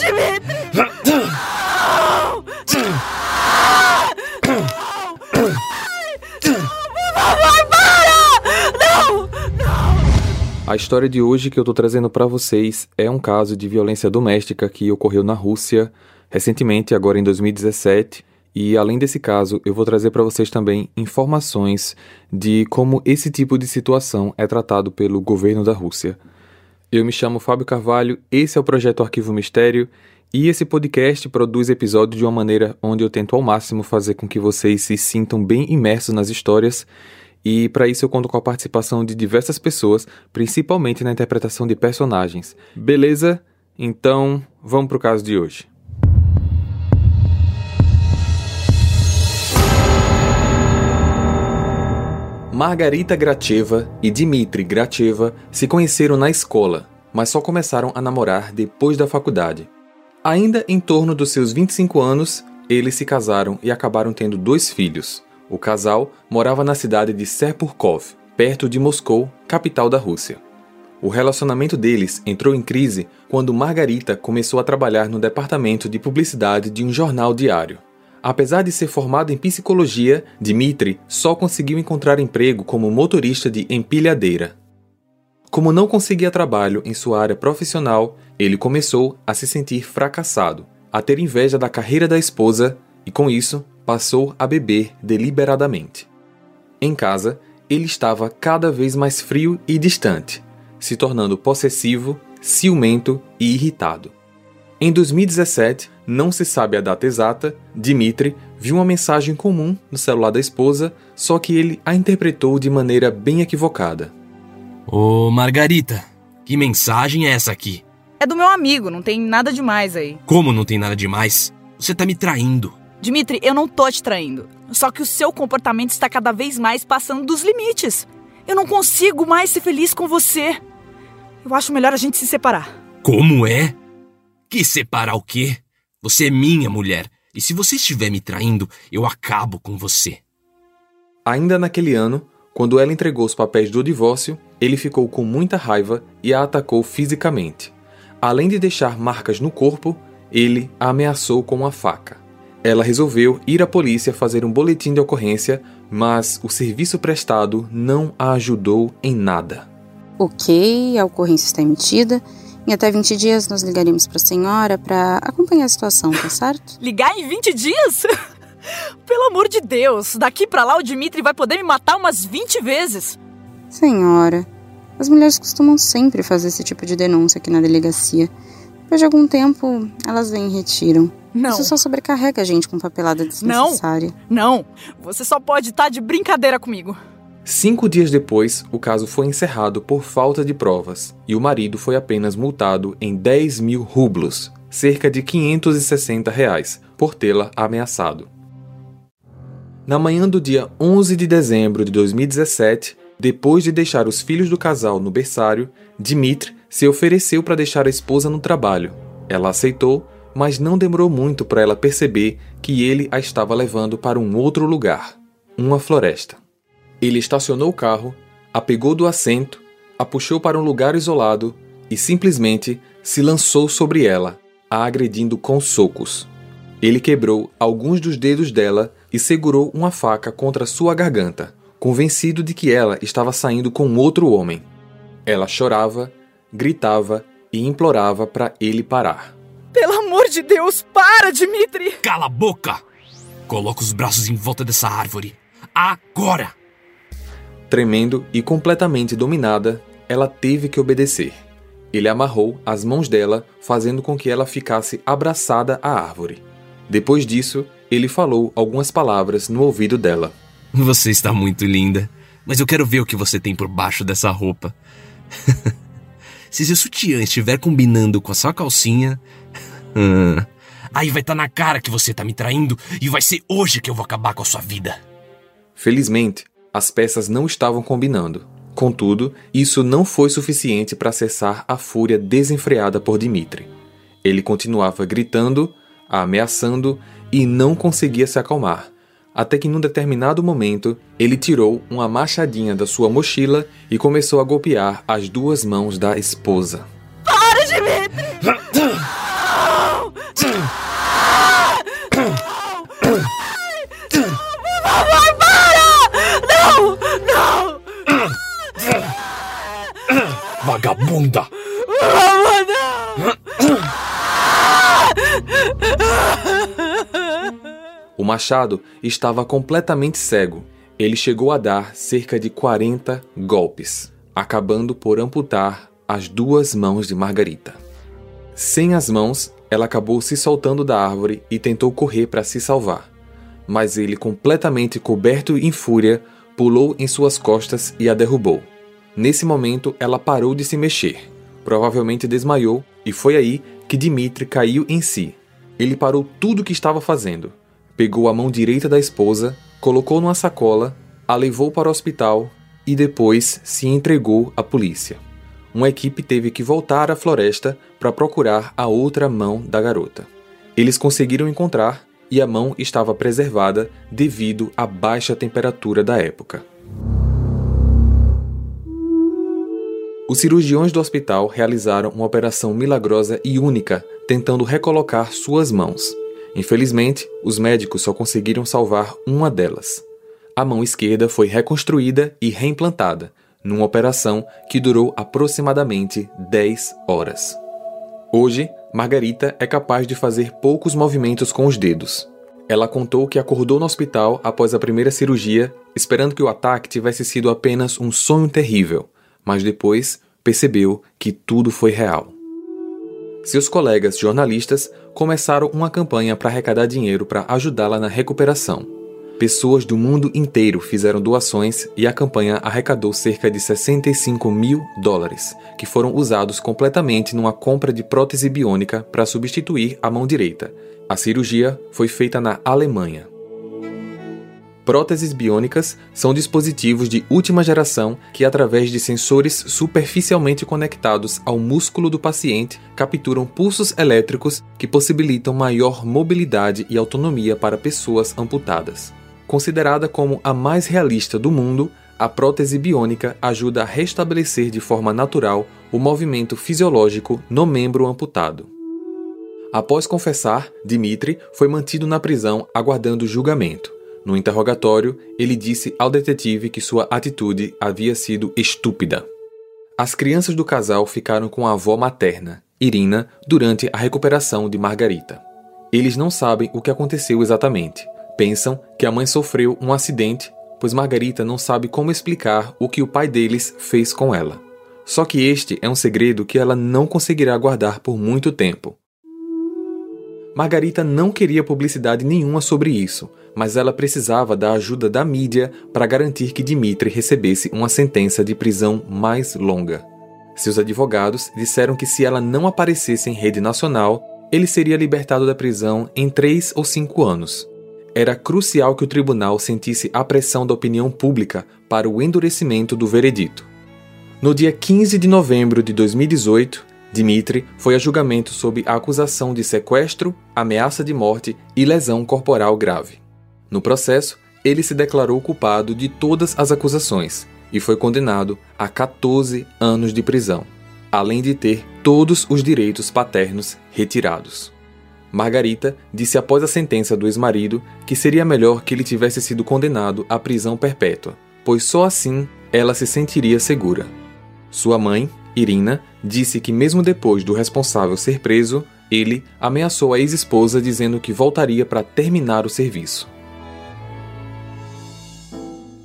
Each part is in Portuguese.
Dimitri! A história de hoje que eu tô trazendo para vocês é um caso de violência doméstica que ocorreu na Rússia recentemente, agora em 2017. E além desse caso, eu vou trazer para vocês também informações de como esse tipo de situação é tratado pelo governo da Rússia. Eu me chamo Fábio Carvalho, esse é o projeto Arquivo Mistério e esse podcast produz episódios de uma maneira onde eu tento ao máximo fazer com que vocês se sintam bem imersos nas histórias e para isso eu conto com a participação de diversas pessoas, principalmente na interpretação de personagens. Beleza? Então, vamos pro caso de hoje. Margarita Gracheva e Dmitry Gracheva se conheceram na escola, mas só começaram a namorar depois da faculdade. Ainda em torno dos seus 25 anos, eles se casaram e acabaram tendo dois filhos. O casal morava na cidade de Serpurkov, perto de Moscou, capital da Rússia. O relacionamento deles entrou em crise quando Margarita começou a trabalhar no departamento de publicidade de um jornal diário. Apesar de ser formado em psicologia, Dmitri só conseguiu encontrar emprego como motorista de empilhadeira. Como não conseguia trabalho em sua área profissional, ele começou a se sentir fracassado, a ter inveja da carreira da esposa e, com isso, passou a beber deliberadamente. Em casa, ele estava cada vez mais frio e distante, se tornando possessivo, ciumento e irritado. Em 2017, não se sabe a data exata, Dmitri viu uma mensagem comum no celular da esposa, só que ele a interpretou de maneira bem equivocada. Ô, Margarita, que mensagem é essa aqui? É do meu amigo, não tem nada demais aí. Como não tem nada demais? Você tá me traindo. Dimitri, eu não tô te traindo. Só que o seu comportamento está cada vez mais passando dos limites. Eu não consigo mais ser feliz com você. Eu acho melhor a gente se separar. Como é? Que separar o quê? Você é minha mulher. E se você estiver me traindo, eu acabo com você. Ainda naquele ano, quando ela entregou os papéis do divórcio, ele ficou com muita raiva e a atacou fisicamente. Além de deixar marcas no corpo, ele a ameaçou com uma faca. Ela resolveu ir à polícia fazer um boletim de ocorrência, mas o serviço prestado não a ajudou em nada. Ok, a ocorrência está emitida. Em até 20 dias nós ligaremos para a senhora para acompanhar a situação, tá certo? Ligar em 20 dias? Pelo amor de Deus, daqui para lá o Dimitri vai poder me matar umas 20 vezes. Senhora, as mulheres costumam sempre fazer esse tipo de denúncia aqui na delegacia. Depois de algum tempo, elas vêm e retiram. Não. Isso só sobrecarrega a gente com papelada desnecessária. Não, não. Você só pode estar de brincadeira comigo. Cinco dias depois, o caso foi encerrado por falta de provas e o marido foi apenas multado em 10 mil rublos, cerca de 560 reais, por tê-la ameaçado. Na manhã do dia 11 de dezembro de 2017, depois de deixar os filhos do casal no berçário, Dmitry se ofereceu para deixar a esposa no trabalho. Ela aceitou mas não demorou muito para ela perceber que ele a estava levando para um outro lugar uma floresta. Ele estacionou o carro, a pegou do assento, a puxou para um lugar isolado e simplesmente se lançou sobre ela, a agredindo com socos. Ele quebrou alguns dos dedos dela e segurou uma faca contra sua garganta, convencido de que ela estava saindo com outro homem. Ela chorava, gritava e implorava para ele parar. Pelo amor de Deus, para, Dimitri! Cala a boca! Coloca os braços em volta dessa árvore. Agora! Tremendo e completamente dominada, ela teve que obedecer. Ele amarrou as mãos dela, fazendo com que ela ficasse abraçada à árvore. Depois disso, ele falou algumas palavras no ouvido dela. Você está muito linda, mas eu quero ver o que você tem por baixo dessa roupa. Se seu sutiã estiver combinando com a sua calcinha, aí vai estar tá na cara que você tá me traindo e vai ser hoje que eu vou acabar com a sua vida. Felizmente, as peças não estavam combinando. Contudo, isso não foi suficiente para cessar a fúria desenfreada por Dimitri. Ele continuava gritando, ameaçando e não conseguia se acalmar, até que num determinado momento ele tirou uma machadinha da sua mochila e começou a golpear as duas mãos da esposa. Para, Dimitri! Não! Não! Não! Não! Não! Não! Wanda! O machado estava completamente cego. Ele chegou a dar cerca de 40 golpes, acabando por amputar as duas mãos de Margarita. Sem as mãos, ela acabou se soltando da árvore e tentou correr para se salvar. Mas ele, completamente coberto em fúria, pulou em suas costas e a derrubou. Nesse momento, ela parou de se mexer. Provavelmente desmaiou, e foi aí que Dmitri caiu em si. Ele parou tudo o que estava fazendo. Pegou a mão direita da esposa, colocou numa sacola, a levou para o hospital e depois se entregou à polícia. Uma equipe teve que voltar à floresta para procurar a outra mão da garota. Eles conseguiram encontrar e a mão estava preservada devido à baixa temperatura da época. Os cirurgiões do hospital realizaram uma operação milagrosa e única, tentando recolocar suas mãos. Infelizmente, os médicos só conseguiram salvar uma delas. A mão esquerda foi reconstruída e reimplantada, numa operação que durou aproximadamente 10 horas. Hoje, Margarita é capaz de fazer poucos movimentos com os dedos. Ela contou que acordou no hospital após a primeira cirurgia, esperando que o ataque tivesse sido apenas um sonho terrível mas depois percebeu que tudo foi real. Seus colegas jornalistas começaram uma campanha para arrecadar dinheiro para ajudá-la na recuperação. Pessoas do mundo inteiro fizeram doações e a campanha arrecadou cerca de 65 mil dólares, que foram usados completamente numa compra de prótese biônica para substituir a mão direita. A cirurgia foi feita na Alemanha. Próteses biônicas são dispositivos de última geração que, através de sensores superficialmente conectados ao músculo do paciente, capturam pulsos elétricos que possibilitam maior mobilidade e autonomia para pessoas amputadas. Considerada como a mais realista do mundo, a prótese biônica ajuda a restabelecer de forma natural o movimento fisiológico no membro amputado. Após confessar, Dimitri foi mantido na prisão aguardando julgamento. No interrogatório, ele disse ao detetive que sua atitude havia sido estúpida. As crianças do casal ficaram com a avó materna, Irina, durante a recuperação de Margarita. Eles não sabem o que aconteceu exatamente. Pensam que a mãe sofreu um acidente, pois Margarita não sabe como explicar o que o pai deles fez com ela. Só que este é um segredo que ela não conseguirá guardar por muito tempo. Margarita não queria publicidade nenhuma sobre isso, mas ela precisava da ajuda da mídia para garantir que Dmitri recebesse uma sentença de prisão mais longa. Seus advogados disseram que se ela não aparecesse em rede nacional, ele seria libertado da prisão em três ou cinco anos. Era crucial que o tribunal sentisse a pressão da opinião pública para o endurecimento do veredito. No dia 15 de novembro de 2018, Dmitri foi a julgamento sob a acusação de sequestro, ameaça de morte e lesão corporal grave. No processo, ele se declarou culpado de todas as acusações e foi condenado a 14 anos de prisão, além de ter todos os direitos paternos retirados. Margarita disse após a sentença do ex-marido que seria melhor que ele tivesse sido condenado à prisão perpétua, pois só assim ela se sentiria segura. Sua mãe, Irina, disse que mesmo depois do responsável ser preso, ele ameaçou a ex-esposa dizendo que voltaria para terminar o serviço.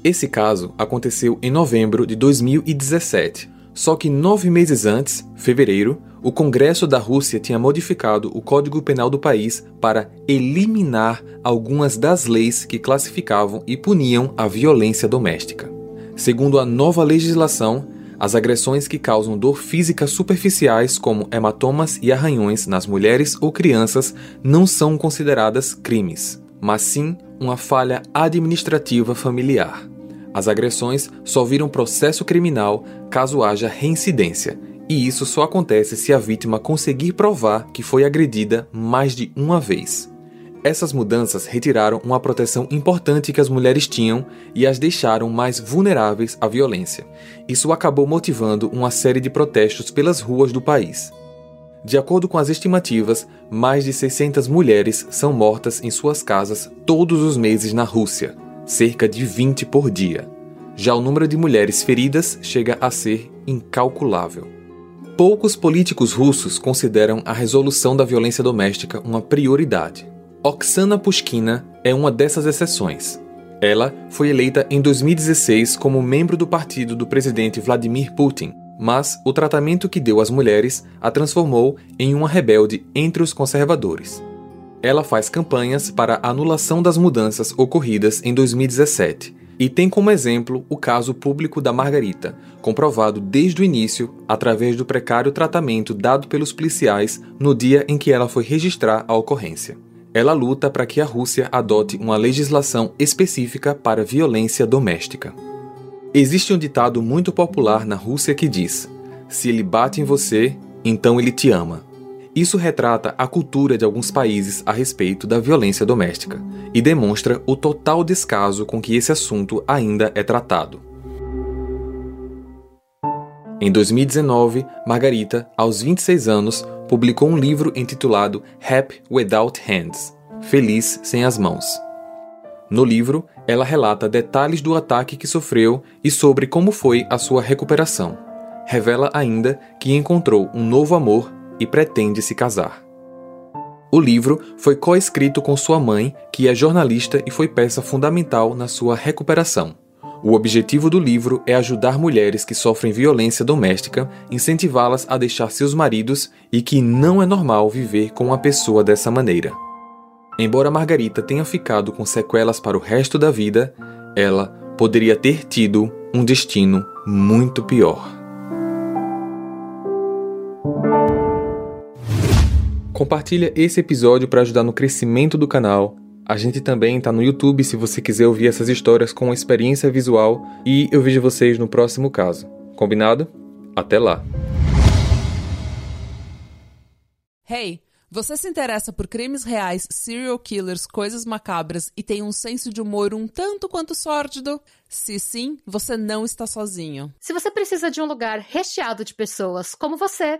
Esse caso aconteceu em novembro de 2017, só que nove meses antes, fevereiro, o Congresso da Rússia tinha modificado o Código Penal do país para eliminar algumas das leis que classificavam e puniam a violência doméstica. Segundo a nova legislação, as agressões que causam dor física superficiais, como hematomas e arranhões nas mulheres ou crianças, não são consideradas crimes, mas sim uma falha administrativa familiar. As agressões só viram processo criminal caso haja reincidência, e isso só acontece se a vítima conseguir provar que foi agredida mais de uma vez. Essas mudanças retiraram uma proteção importante que as mulheres tinham e as deixaram mais vulneráveis à violência. Isso acabou motivando uma série de protestos pelas ruas do país. De acordo com as estimativas, mais de 600 mulheres são mortas em suas casas todos os meses na Rússia, cerca de 20 por dia. Já o número de mulheres feridas chega a ser incalculável. Poucos políticos russos consideram a resolução da violência doméstica uma prioridade. Oksana Pushkina é uma dessas exceções. Ela foi eleita em 2016 como membro do partido do presidente Vladimir Putin, mas o tratamento que deu às mulheres a transformou em uma rebelde entre os conservadores. Ela faz campanhas para a anulação das mudanças ocorridas em 2017 e tem como exemplo o caso público da Margarita, comprovado desde o início através do precário tratamento dado pelos policiais no dia em que ela foi registrar a ocorrência. Ela luta para que a Rússia adote uma legislação específica para violência doméstica. Existe um ditado muito popular na Rússia que diz: Se ele bate em você, então ele te ama. Isso retrata a cultura de alguns países a respeito da violência doméstica e demonstra o total descaso com que esse assunto ainda é tratado. Em 2019, Margarita, aos 26 anos, publicou um livro intitulado Happy Without Hands Feliz sem as mãos. No livro, ela relata detalhes do ataque que sofreu e sobre como foi a sua recuperação. Revela ainda que encontrou um novo amor e pretende se casar. O livro foi coescrito com sua mãe, que é jornalista e foi peça fundamental na sua recuperação. O objetivo do livro é ajudar mulheres que sofrem violência doméstica, incentivá-las a deixar seus maridos e que não é normal viver com uma pessoa dessa maneira. Embora Margarita tenha ficado com sequelas para o resto da vida, ela poderia ter tido um destino muito pior. Compartilha esse episódio para ajudar no crescimento do canal. A gente também está no YouTube se você quiser ouvir essas histórias com experiência visual e eu vejo vocês no próximo caso. Combinado? Até lá. Hey, você se interessa por crimes reais, serial killers, coisas macabras e tem um senso de humor um tanto quanto sórdido? Se sim, você não está sozinho. Se você precisa de um lugar recheado de pessoas como você,